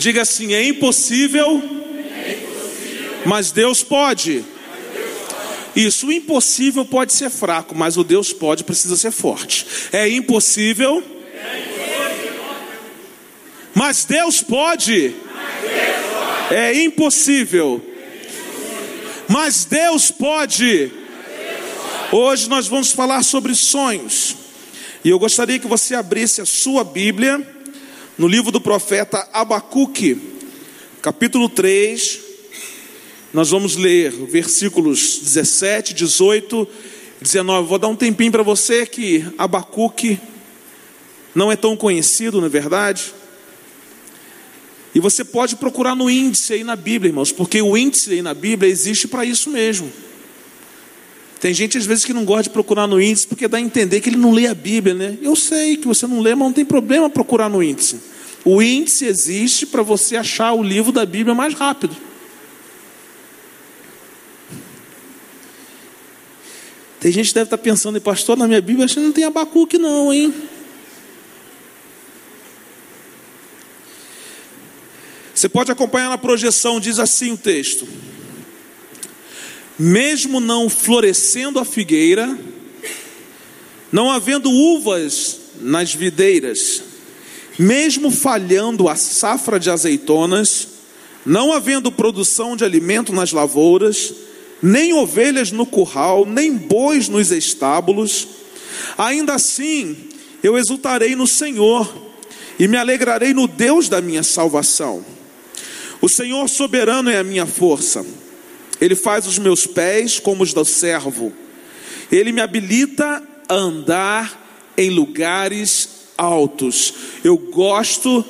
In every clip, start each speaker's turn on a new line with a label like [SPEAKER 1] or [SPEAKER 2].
[SPEAKER 1] Diga assim: é impossível, mas Deus pode. Isso, o impossível pode ser fraco, mas o Deus pode precisa ser forte. É impossível, mas Deus pode. É impossível, mas Deus pode. Hoje nós vamos falar sobre sonhos. E eu gostaria que você abrisse a sua Bíblia no livro do profeta Abacuque, capítulo 3. Nós vamos ler versículos 17, 18, 19. Vou dar um tempinho para você que Abacuque não é tão conhecido, não é verdade? E você pode procurar no índice aí na Bíblia, irmãos, porque o índice aí na Bíblia existe para isso mesmo. Tem gente às vezes que não gosta de procurar no índice porque dá a entender que ele não lê a Bíblia, né? Eu sei que você não lê, mas não tem problema procurar no índice. O índice existe para você achar o livro da Bíblia mais rápido. Tem gente que deve estar pensando, pastor, na minha Bíblia acho que não tem Abacuque não, hein? Você pode acompanhar na projeção, diz assim o texto mesmo não florescendo a figueira, não havendo uvas nas videiras, mesmo falhando a safra de azeitonas, não havendo produção de alimento nas lavouras, nem ovelhas no curral, nem bois nos estábulos, ainda assim eu exultarei no Senhor e me alegrarei no Deus da minha salvação. O Senhor soberano é a minha força ele faz os meus pés como os do servo. Ele me habilita a andar em lugares altos. Eu gosto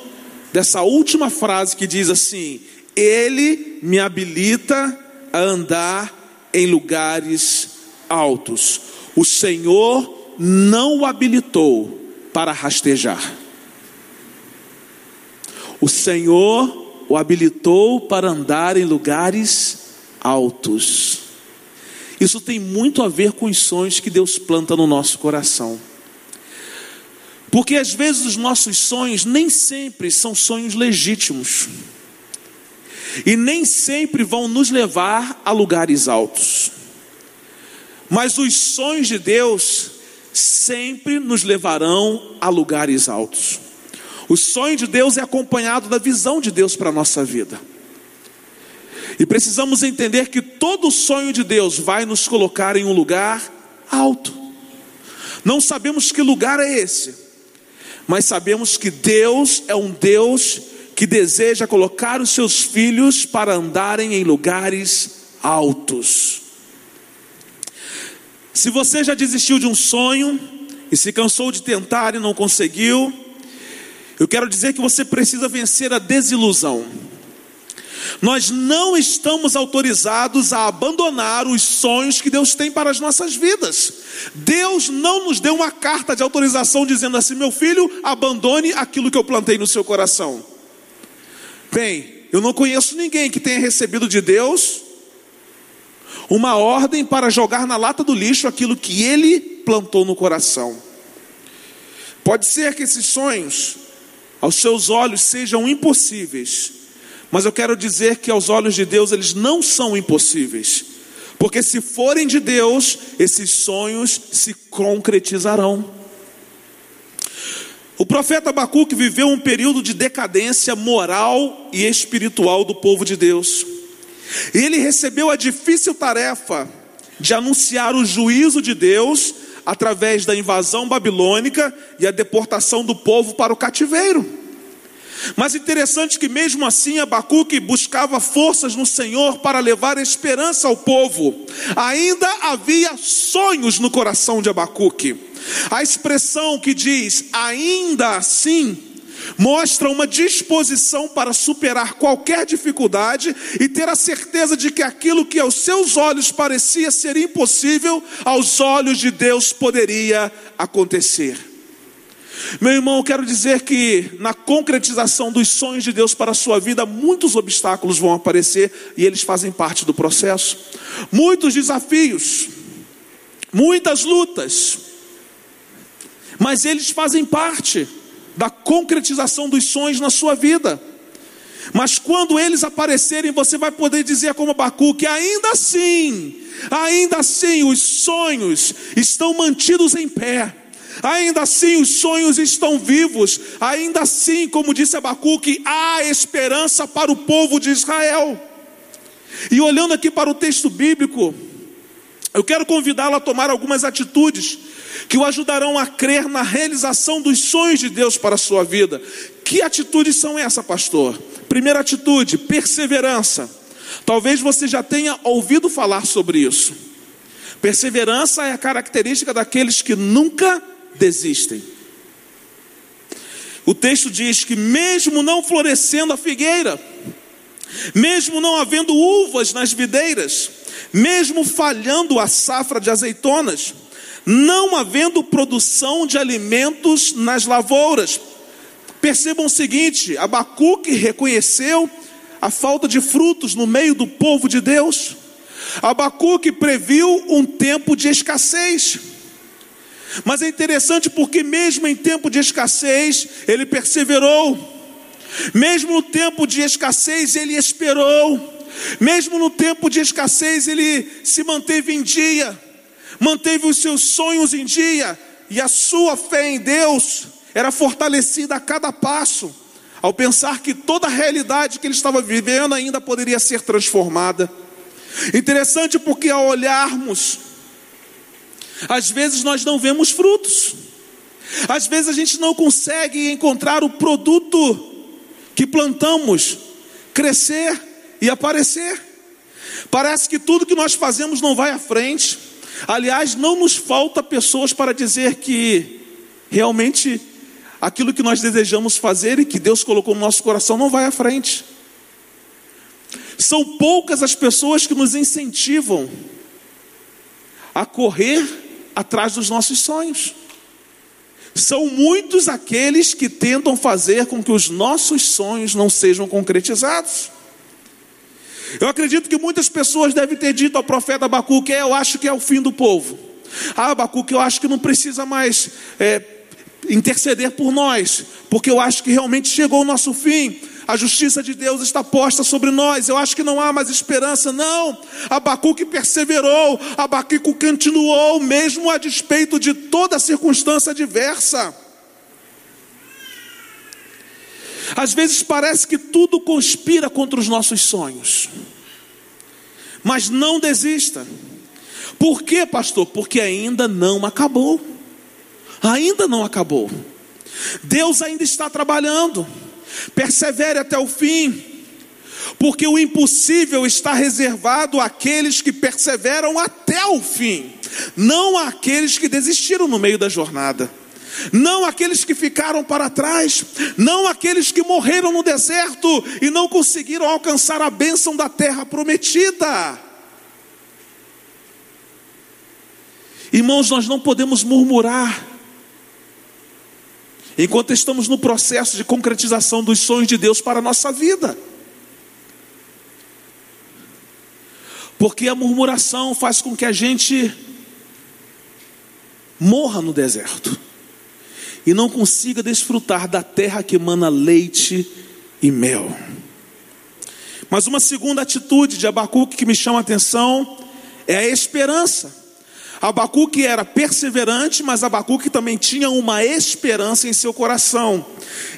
[SPEAKER 1] dessa última frase que diz assim: Ele me habilita a andar em lugares altos. O Senhor não o habilitou para rastejar. O Senhor o habilitou para andar em lugares altos. Isso tem muito a ver com os sonhos que Deus planta no nosso coração. Porque às vezes os nossos sonhos nem sempre são sonhos legítimos. E nem sempre vão nos levar a lugares altos. Mas os sonhos de Deus sempre nos levarão a lugares altos. O sonho de Deus é acompanhado da visão de Deus para a nossa vida. E precisamos entender que todo sonho de Deus vai nos colocar em um lugar alto. Não sabemos que lugar é esse, mas sabemos que Deus é um Deus que deseja colocar os seus filhos para andarem em lugares altos. Se você já desistiu de um sonho e se cansou de tentar e não conseguiu, eu quero dizer que você precisa vencer a desilusão. Nós não estamos autorizados a abandonar os sonhos que Deus tem para as nossas vidas. Deus não nos deu uma carta de autorização dizendo assim: meu filho, abandone aquilo que eu plantei no seu coração. Bem, eu não conheço ninguém que tenha recebido de Deus uma ordem para jogar na lata do lixo aquilo que ele plantou no coração. Pode ser que esses sonhos, aos seus olhos, sejam impossíveis mas eu quero dizer que aos olhos de Deus eles não são impossíveis. Porque se forem de Deus, esses sonhos se concretizarão. O profeta Abacuque viveu um período de decadência moral e espiritual do povo de Deus. E ele recebeu a difícil tarefa de anunciar o juízo de Deus através da invasão babilônica e a deportação do povo para o cativeiro. Mas interessante que mesmo assim Abacuque buscava forças no Senhor para levar esperança ao povo. Ainda havia sonhos no coração de Abacuque. A expressão que diz ainda assim mostra uma disposição para superar qualquer dificuldade e ter a certeza de que aquilo que aos seus olhos parecia ser impossível, aos olhos de Deus poderia acontecer. Meu irmão, eu quero dizer que na concretização dos sonhos de Deus para a sua vida, muitos obstáculos vão aparecer e eles fazem parte do processo. Muitos desafios, muitas lutas, mas eles fazem parte da concretização dos sonhos na sua vida. Mas quando eles aparecerem, você vai poder dizer como Abacuque: ainda assim, ainda assim os sonhos estão mantidos em pé. Ainda assim os sonhos estão vivos, ainda assim, como disse Abacuque, há esperança para o povo de Israel. E olhando aqui para o texto bíblico, eu quero convidá-lo a tomar algumas atitudes que o ajudarão a crer na realização dos sonhos de Deus para a sua vida. Que atitudes são essas, pastor? Primeira atitude, perseverança. Talvez você já tenha ouvido falar sobre isso. Perseverança é a característica daqueles que nunca desistem. O texto diz que, mesmo não florescendo a figueira, mesmo não havendo uvas nas videiras, mesmo falhando a safra de azeitonas, não havendo produção de alimentos nas lavouras. Percebam o seguinte: Abacuque reconheceu a falta de frutos no meio do povo de Deus. Abacuque previu um tempo de escassez. Mas é interessante porque, mesmo em tempo de escassez, ele perseverou. Mesmo no tempo de escassez, ele esperou. Mesmo no tempo de escassez, ele se manteve em dia, manteve os seus sonhos em dia, e a sua fé em Deus era fortalecida a cada passo, ao pensar que toda a realidade que ele estava vivendo ainda poderia ser transformada. Interessante porque, ao olharmos, às vezes nós não vemos frutos, às vezes a gente não consegue encontrar o produto que plantamos crescer e aparecer. Parece que tudo que nós fazemos não vai à frente. Aliás, não nos falta pessoas para dizer que realmente aquilo que nós desejamos fazer e que Deus colocou no nosso coração não vai à frente. São poucas as pessoas que nos incentivam a correr atrás dos nossos sonhos. São muitos aqueles que tentam fazer com que os nossos sonhos não sejam concretizados. Eu acredito que muitas pessoas devem ter dito ao profeta Abacuque: é, Eu acho que é o fim do povo. Ah, Abacuque, eu acho que não precisa mais é, interceder por nós, porque eu acho que realmente chegou o nosso fim a justiça de Deus está posta sobre nós. Eu acho que não há mais esperança, não. Abacuque perseverou, Abacuque continuou, mesmo a despeito de toda circunstância adversa. Às vezes parece que tudo conspira contra os nossos sonhos, mas não desista. Por quê, pastor? Porque ainda não acabou. Ainda não acabou. Deus ainda está trabalhando. Persevere até o fim, porque o impossível está reservado àqueles que perseveram até o fim, não àqueles que desistiram no meio da jornada. Não aqueles que ficaram para trás, não aqueles que morreram no deserto e não conseguiram alcançar a bênção da terra prometida. Irmãos, nós não podemos murmurar, enquanto estamos no processo de concretização dos sonhos de Deus para a nossa vida. Porque a murmuração faz com que a gente morra no deserto e não consiga desfrutar da terra que emana leite e mel. Mas uma segunda atitude de Abacuque que me chama a atenção é a esperança. Abacuque era perseverante, mas Abacuque também tinha uma esperança em seu coração.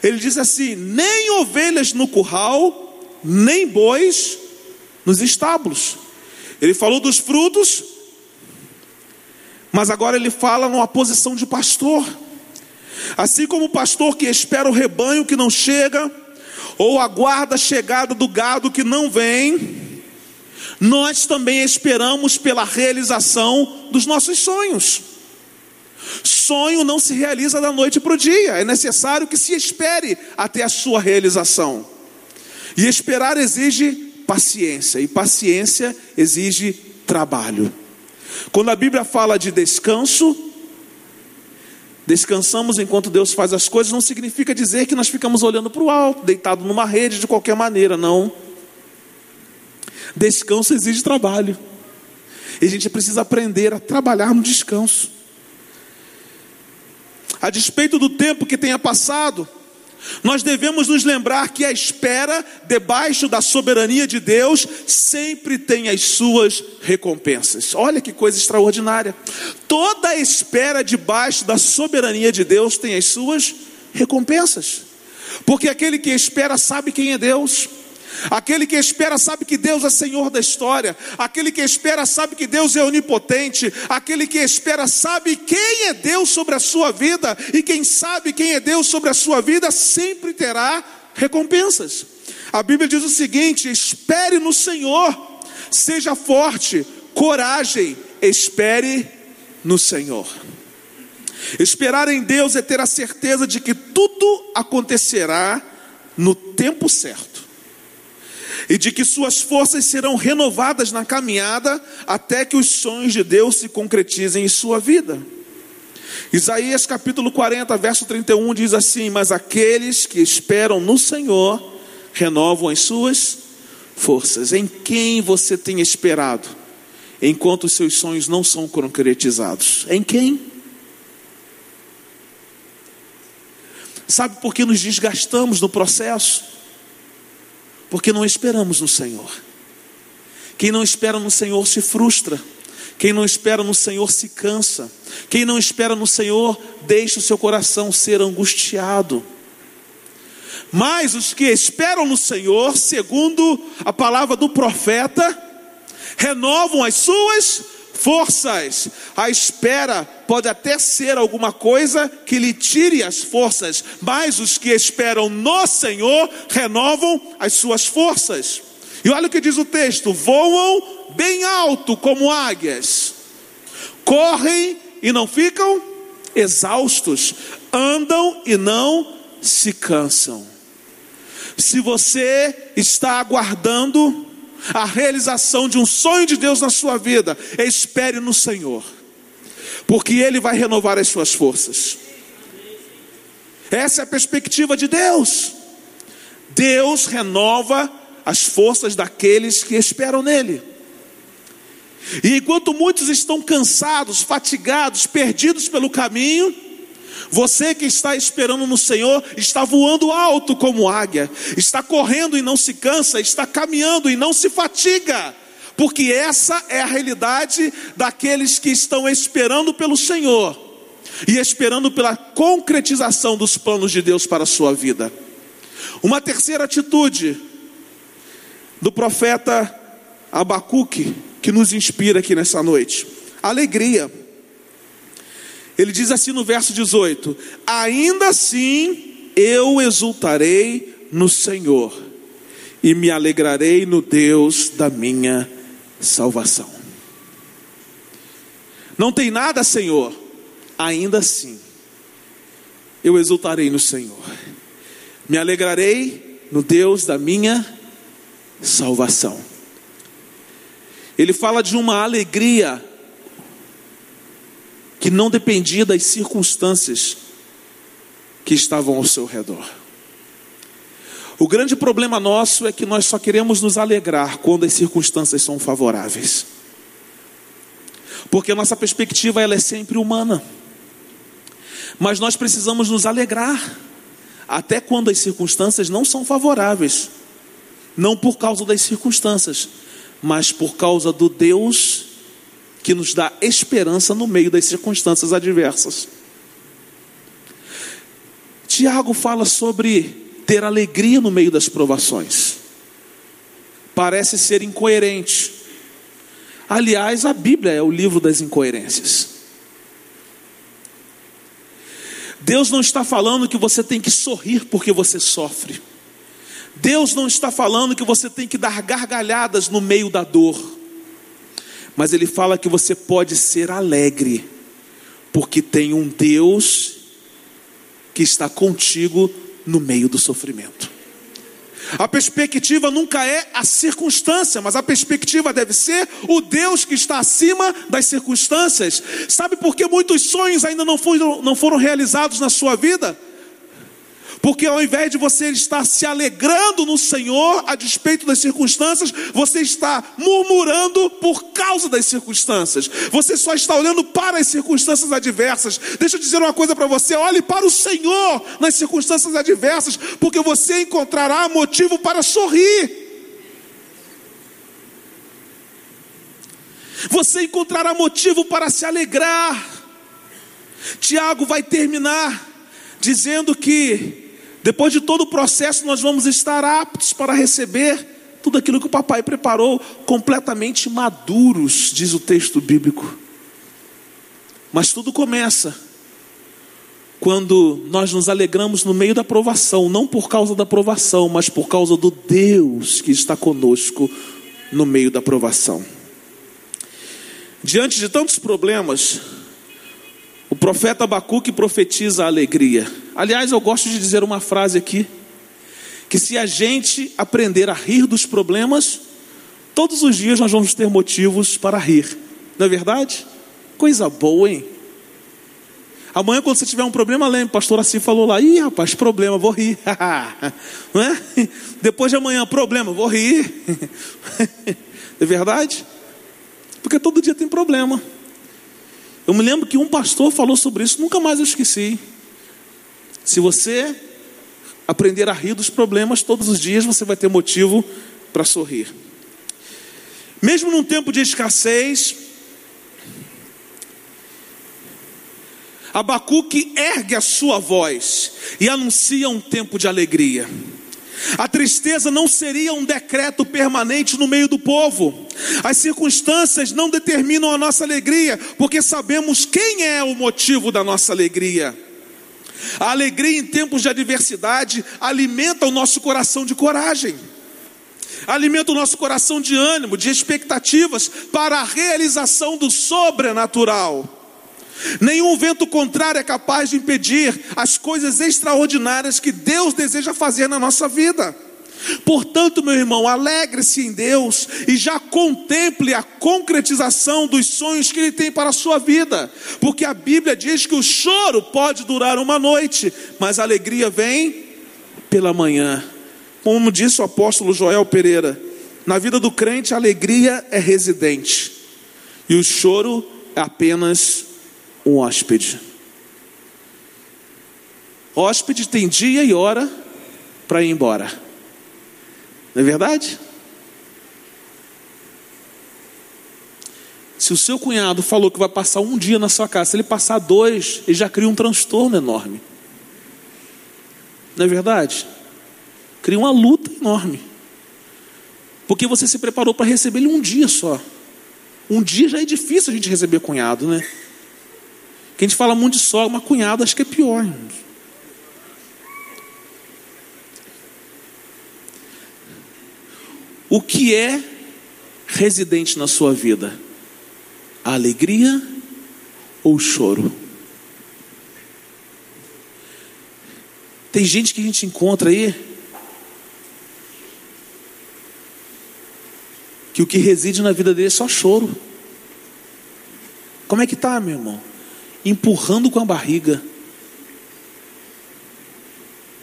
[SPEAKER 1] Ele diz assim: nem ovelhas no curral, nem bois nos estábulos. Ele falou dos frutos, mas agora ele fala numa posição de pastor. Assim como o pastor que espera o rebanho que não chega, ou aguarda a chegada do gado que não vem, nós também esperamos pela realização dos nossos sonhos. Sonho não se realiza da noite para o dia, é necessário que se espere até a sua realização. E esperar exige paciência, e paciência exige trabalho. Quando a Bíblia fala de descanso, descansamos enquanto Deus faz as coisas, não significa dizer que nós ficamos olhando para o alto, deitado numa rede de qualquer maneira, não. Descanso exige trabalho. E a gente precisa aprender a trabalhar no descanso. A despeito do tempo que tenha passado, Nós devemos nos lembrar que a espera debaixo da soberania de Deus sempre tem as suas recompensas. Olha que coisa extraordinária. Toda espera debaixo da soberania de Deus tem as suas recompensas. Porque aquele que espera sabe quem é Deus. Aquele que espera sabe que Deus é Senhor da história. Aquele que espera sabe que Deus é onipotente. Aquele que espera sabe quem é Deus sobre a sua vida. E quem sabe quem é Deus sobre a sua vida sempre terá recompensas. A Bíblia diz o seguinte: espere no Senhor, seja forte, coragem, espere no Senhor. Esperar em Deus é ter a certeza de que tudo acontecerá no tempo certo e de que suas forças serão renovadas na caminhada até que os sonhos de Deus se concretizem em sua vida. Isaías capítulo 40, verso 31 diz assim: Mas aqueles que esperam no Senhor renovam as suas forças. Em quem você tem esperado, enquanto os seus sonhos não são concretizados? Em quem? Sabe por que nos desgastamos no processo? Porque não esperamos no Senhor. Quem não espera no Senhor se frustra. Quem não espera no Senhor se cansa. Quem não espera no Senhor deixa o seu coração ser angustiado. Mas os que esperam no Senhor, segundo a palavra do profeta, renovam as suas forças. A espera pode até ser alguma coisa que lhe tire as forças, mas os que esperam no Senhor renovam as suas forças. E olha o que diz o texto: voam bem alto como águias, correm e não ficam exaustos, andam e não se cansam. Se você está aguardando a realização de um sonho de Deus na sua vida, espere no Senhor, porque Ele vai renovar as suas forças. Essa é a perspectiva de Deus. Deus renova as forças daqueles que esperam nele. E enquanto muitos estão cansados, fatigados, perdidos pelo caminho, você que está esperando no Senhor está voando alto como águia, está correndo e não se cansa, está caminhando e não se fatiga, porque essa é a realidade daqueles que estão esperando pelo Senhor e esperando pela concretização dos planos de Deus para a sua vida. Uma terceira atitude do profeta Abacuque que nos inspira aqui nessa noite: alegria. Ele diz assim no verso 18: Ainda assim eu exultarei no Senhor e me alegrarei no Deus da minha salvação. Não tem nada, Senhor, ainda assim eu exultarei no Senhor, me alegrarei no Deus da minha salvação. Ele fala de uma alegria que não dependia das circunstâncias que estavam ao seu redor. O grande problema nosso é que nós só queremos nos alegrar quando as circunstâncias são favoráveis. Porque a nossa perspectiva ela é sempre humana. Mas nós precisamos nos alegrar até quando as circunstâncias não são favoráveis. Não por causa das circunstâncias, mas por causa do Deus que nos dá esperança no meio das circunstâncias adversas. Tiago fala sobre ter alegria no meio das provações. Parece ser incoerente. Aliás, a Bíblia é o livro das incoerências. Deus não está falando que você tem que sorrir porque você sofre. Deus não está falando que você tem que dar gargalhadas no meio da dor mas ele fala que você pode ser alegre, porque tem um Deus que está contigo no meio do sofrimento. A perspectiva nunca é a circunstância, mas a perspectiva deve ser o Deus que está acima das circunstâncias. Sabe por que muitos sonhos ainda não foram, não foram realizados na sua vida? Porque ao invés de você estar se alegrando no Senhor a despeito das circunstâncias, você está murmurando por causa das circunstâncias. Você só está olhando para as circunstâncias adversas. Deixa eu dizer uma coisa para você: olhe para o Senhor nas circunstâncias adversas, porque você encontrará motivo para sorrir. Você encontrará motivo para se alegrar. Tiago vai terminar dizendo que depois de todo o processo nós vamos estar aptos para receber tudo aquilo que o papai preparou, completamente maduros, diz o texto bíblico. Mas tudo começa quando nós nos alegramos no meio da provação, não por causa da provação, mas por causa do Deus que está conosco no meio da provação. Diante de tantos problemas, o profeta Abacuque profetiza a alegria. Aliás, eu gosto de dizer uma frase aqui: que se a gente aprender a rir dos problemas, todos os dias nós vamos ter motivos para rir. Não é verdade? Coisa boa, hein? Amanhã, quando você tiver um problema, lembre, pastor assim falou lá, ih, rapaz, problema, vou rir. Não é? Depois de amanhã, problema, vou rir. é verdade? Porque todo dia tem problema. Eu me lembro que um pastor falou sobre isso, nunca mais eu esqueci. Se você aprender a rir dos problemas todos os dias, você vai ter motivo para sorrir. Mesmo num tempo de escassez, Abacuque ergue a sua voz e anuncia um tempo de alegria. A tristeza não seria um decreto permanente no meio do povo. As circunstâncias não determinam a nossa alegria, porque sabemos quem é o motivo da nossa alegria. A alegria em tempos de adversidade alimenta o nosso coração de coragem, alimenta o nosso coração de ânimo, de expectativas para a realização do sobrenatural. Nenhum vento contrário é capaz de impedir as coisas extraordinárias que Deus deseja fazer na nossa vida. Portanto, meu irmão, alegre-se em Deus e já contemple a concretização dos sonhos que Ele tem para a sua vida, porque a Bíblia diz que o choro pode durar uma noite, mas a alegria vem pela manhã. Como disse o apóstolo Joel Pereira, na vida do crente a alegria é residente e o choro é apenas um hóspede. Hóspede tem dia e hora para ir embora. Não é verdade? Se o seu cunhado falou que vai passar um dia na sua casa, se ele passar dois, ele já cria um transtorno enorme. Não é verdade? Cria uma luta enorme. Porque você se preparou para receber ele um dia só. Um dia já é difícil a gente receber cunhado, né? Que a gente fala muito de sogra, mas cunhado acho que é pior. O que é residente na sua vida? A alegria ou o choro? Tem gente que a gente encontra aí que o que reside na vida dele é só choro. Como é que tá, meu irmão? Empurrando com a barriga.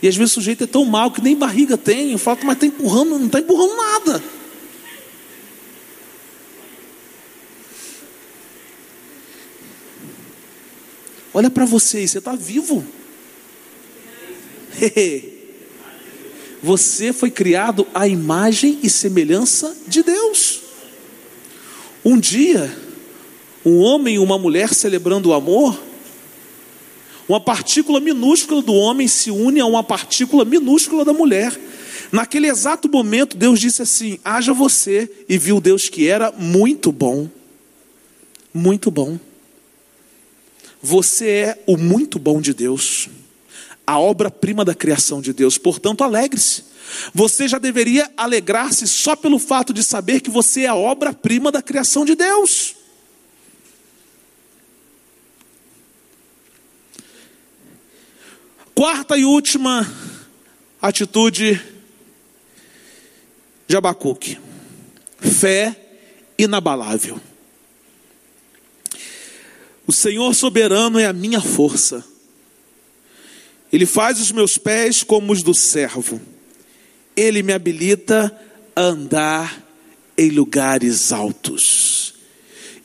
[SPEAKER 1] E às vezes o sujeito é tão mal que nem barriga tem. Eu falo, mas está empurrando, não está empurrando nada. Olha para você aí, você está vivo. Você foi criado à imagem e semelhança de Deus. Um dia, um homem e uma mulher celebrando o amor, uma partícula minúscula do homem se une a uma partícula minúscula da mulher. Naquele exato momento, Deus disse assim: haja você, e viu Deus que era muito bom. Muito bom. Você é o muito bom de Deus, a obra-prima da criação de Deus, portanto, alegre-se. Você já deveria alegrar-se só pelo fato de saber que você é a obra-prima da criação de Deus. Quarta e última atitude de Abacuque: fé inabalável. O Senhor soberano é a minha força, Ele faz os meus pés como os do servo. Ele me habilita a andar em lugares altos.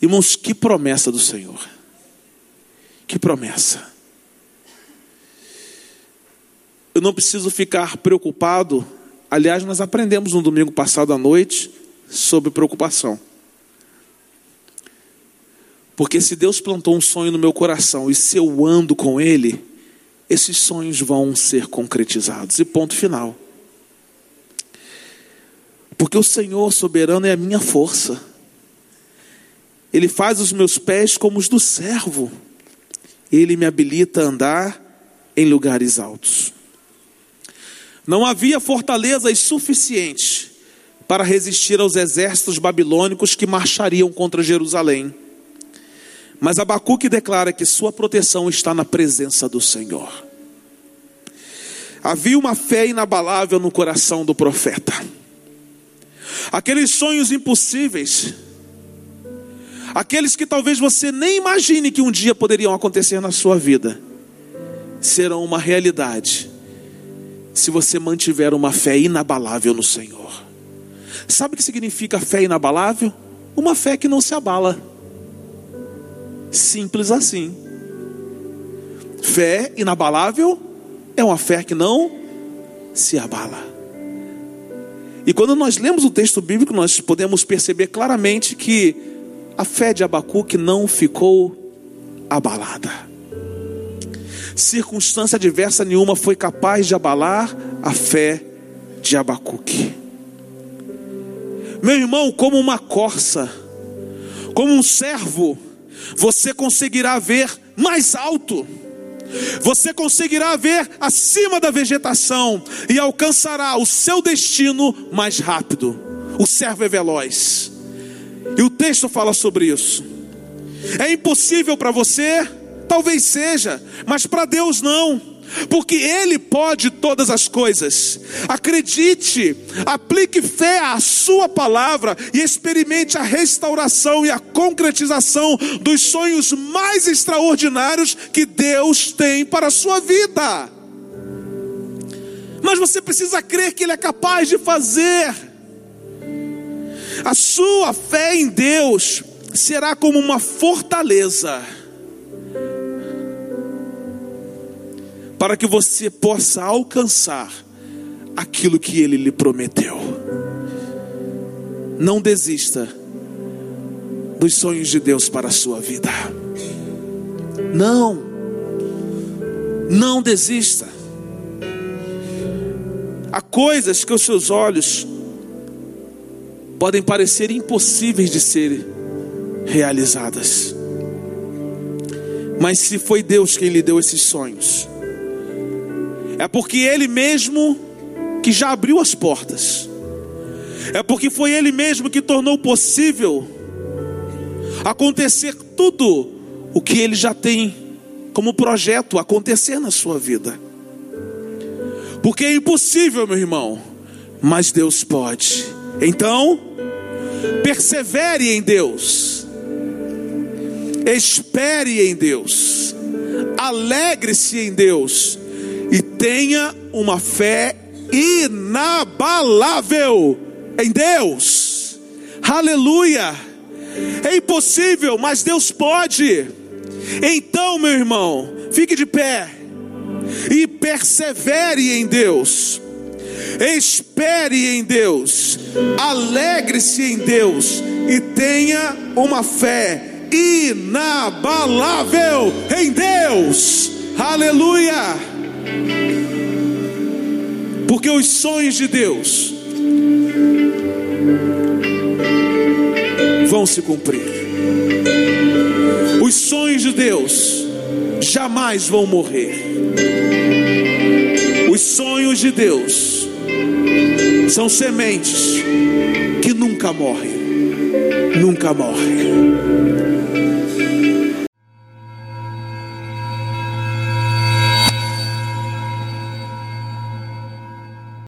[SPEAKER 1] Irmãos, que promessa do Senhor. Que promessa. Eu não preciso ficar preocupado. Aliás, nós aprendemos no domingo passado à noite sobre preocupação. Porque se Deus plantou um sonho no meu coração e se eu ando com ele, esses sonhos vão ser concretizados. E ponto final. Porque o Senhor soberano é a minha força. Ele faz os meus pés como os do servo. Ele me habilita a andar em lugares altos. Não havia fortalezas suficientes para resistir aos exércitos babilônicos que marchariam contra Jerusalém. Mas Abacuque declara que sua proteção está na presença do Senhor. Havia uma fé inabalável no coração do profeta. Aqueles sonhos impossíveis, aqueles que talvez você nem imagine que um dia poderiam acontecer na sua vida, serão uma realidade se você mantiver uma fé inabalável no Senhor. Sabe o que significa fé inabalável? Uma fé que não se abala. Simples assim. Fé inabalável é uma fé que não se abala. E quando nós lemos o texto bíblico, nós podemos perceber claramente que a fé de Abacuque não ficou abalada. Circunstância adversa nenhuma foi capaz de abalar a fé de Abacuque. Meu irmão, como uma corça, como um servo, você conseguirá ver mais alto você conseguirá ver acima da vegetação e alcançará o seu destino mais rápido. O servo é veloz. E o texto fala sobre isso. É impossível para você? Talvez seja, mas para Deus não porque Ele pode todas as coisas. Acredite, aplique fé à Sua palavra e experimente a restauração e a concretização dos sonhos mais extraordinários que Deus tem para a sua vida. Mas você precisa crer que Ele é capaz de fazer. A sua fé em Deus será como uma fortaleza para que você possa alcançar aquilo que ele lhe prometeu. Não desista dos sonhos de Deus para a sua vida. Não, não desista. Há coisas que os seus olhos podem parecer impossíveis de serem realizadas. Mas se foi Deus quem lhe deu esses sonhos, é porque Ele mesmo que já abriu as portas. É porque foi Ele mesmo que tornou possível acontecer tudo o que Ele já tem como projeto acontecer na sua vida. Porque é impossível, meu irmão, mas Deus pode. Então, persevere em Deus, espere em Deus, alegre-se em Deus e tenha uma fé inabalável em Deus. Aleluia! É impossível, mas Deus pode. Então, meu irmão, fique de pé e persevere em Deus. Espere em Deus, alegre-se em Deus e tenha uma fé inabalável em Deus. Aleluia! Porque os sonhos de Deus vão se cumprir. Os sonhos de Deus jamais vão morrer. Os sonhos de Deus são sementes que nunca morrem. Nunca morrem.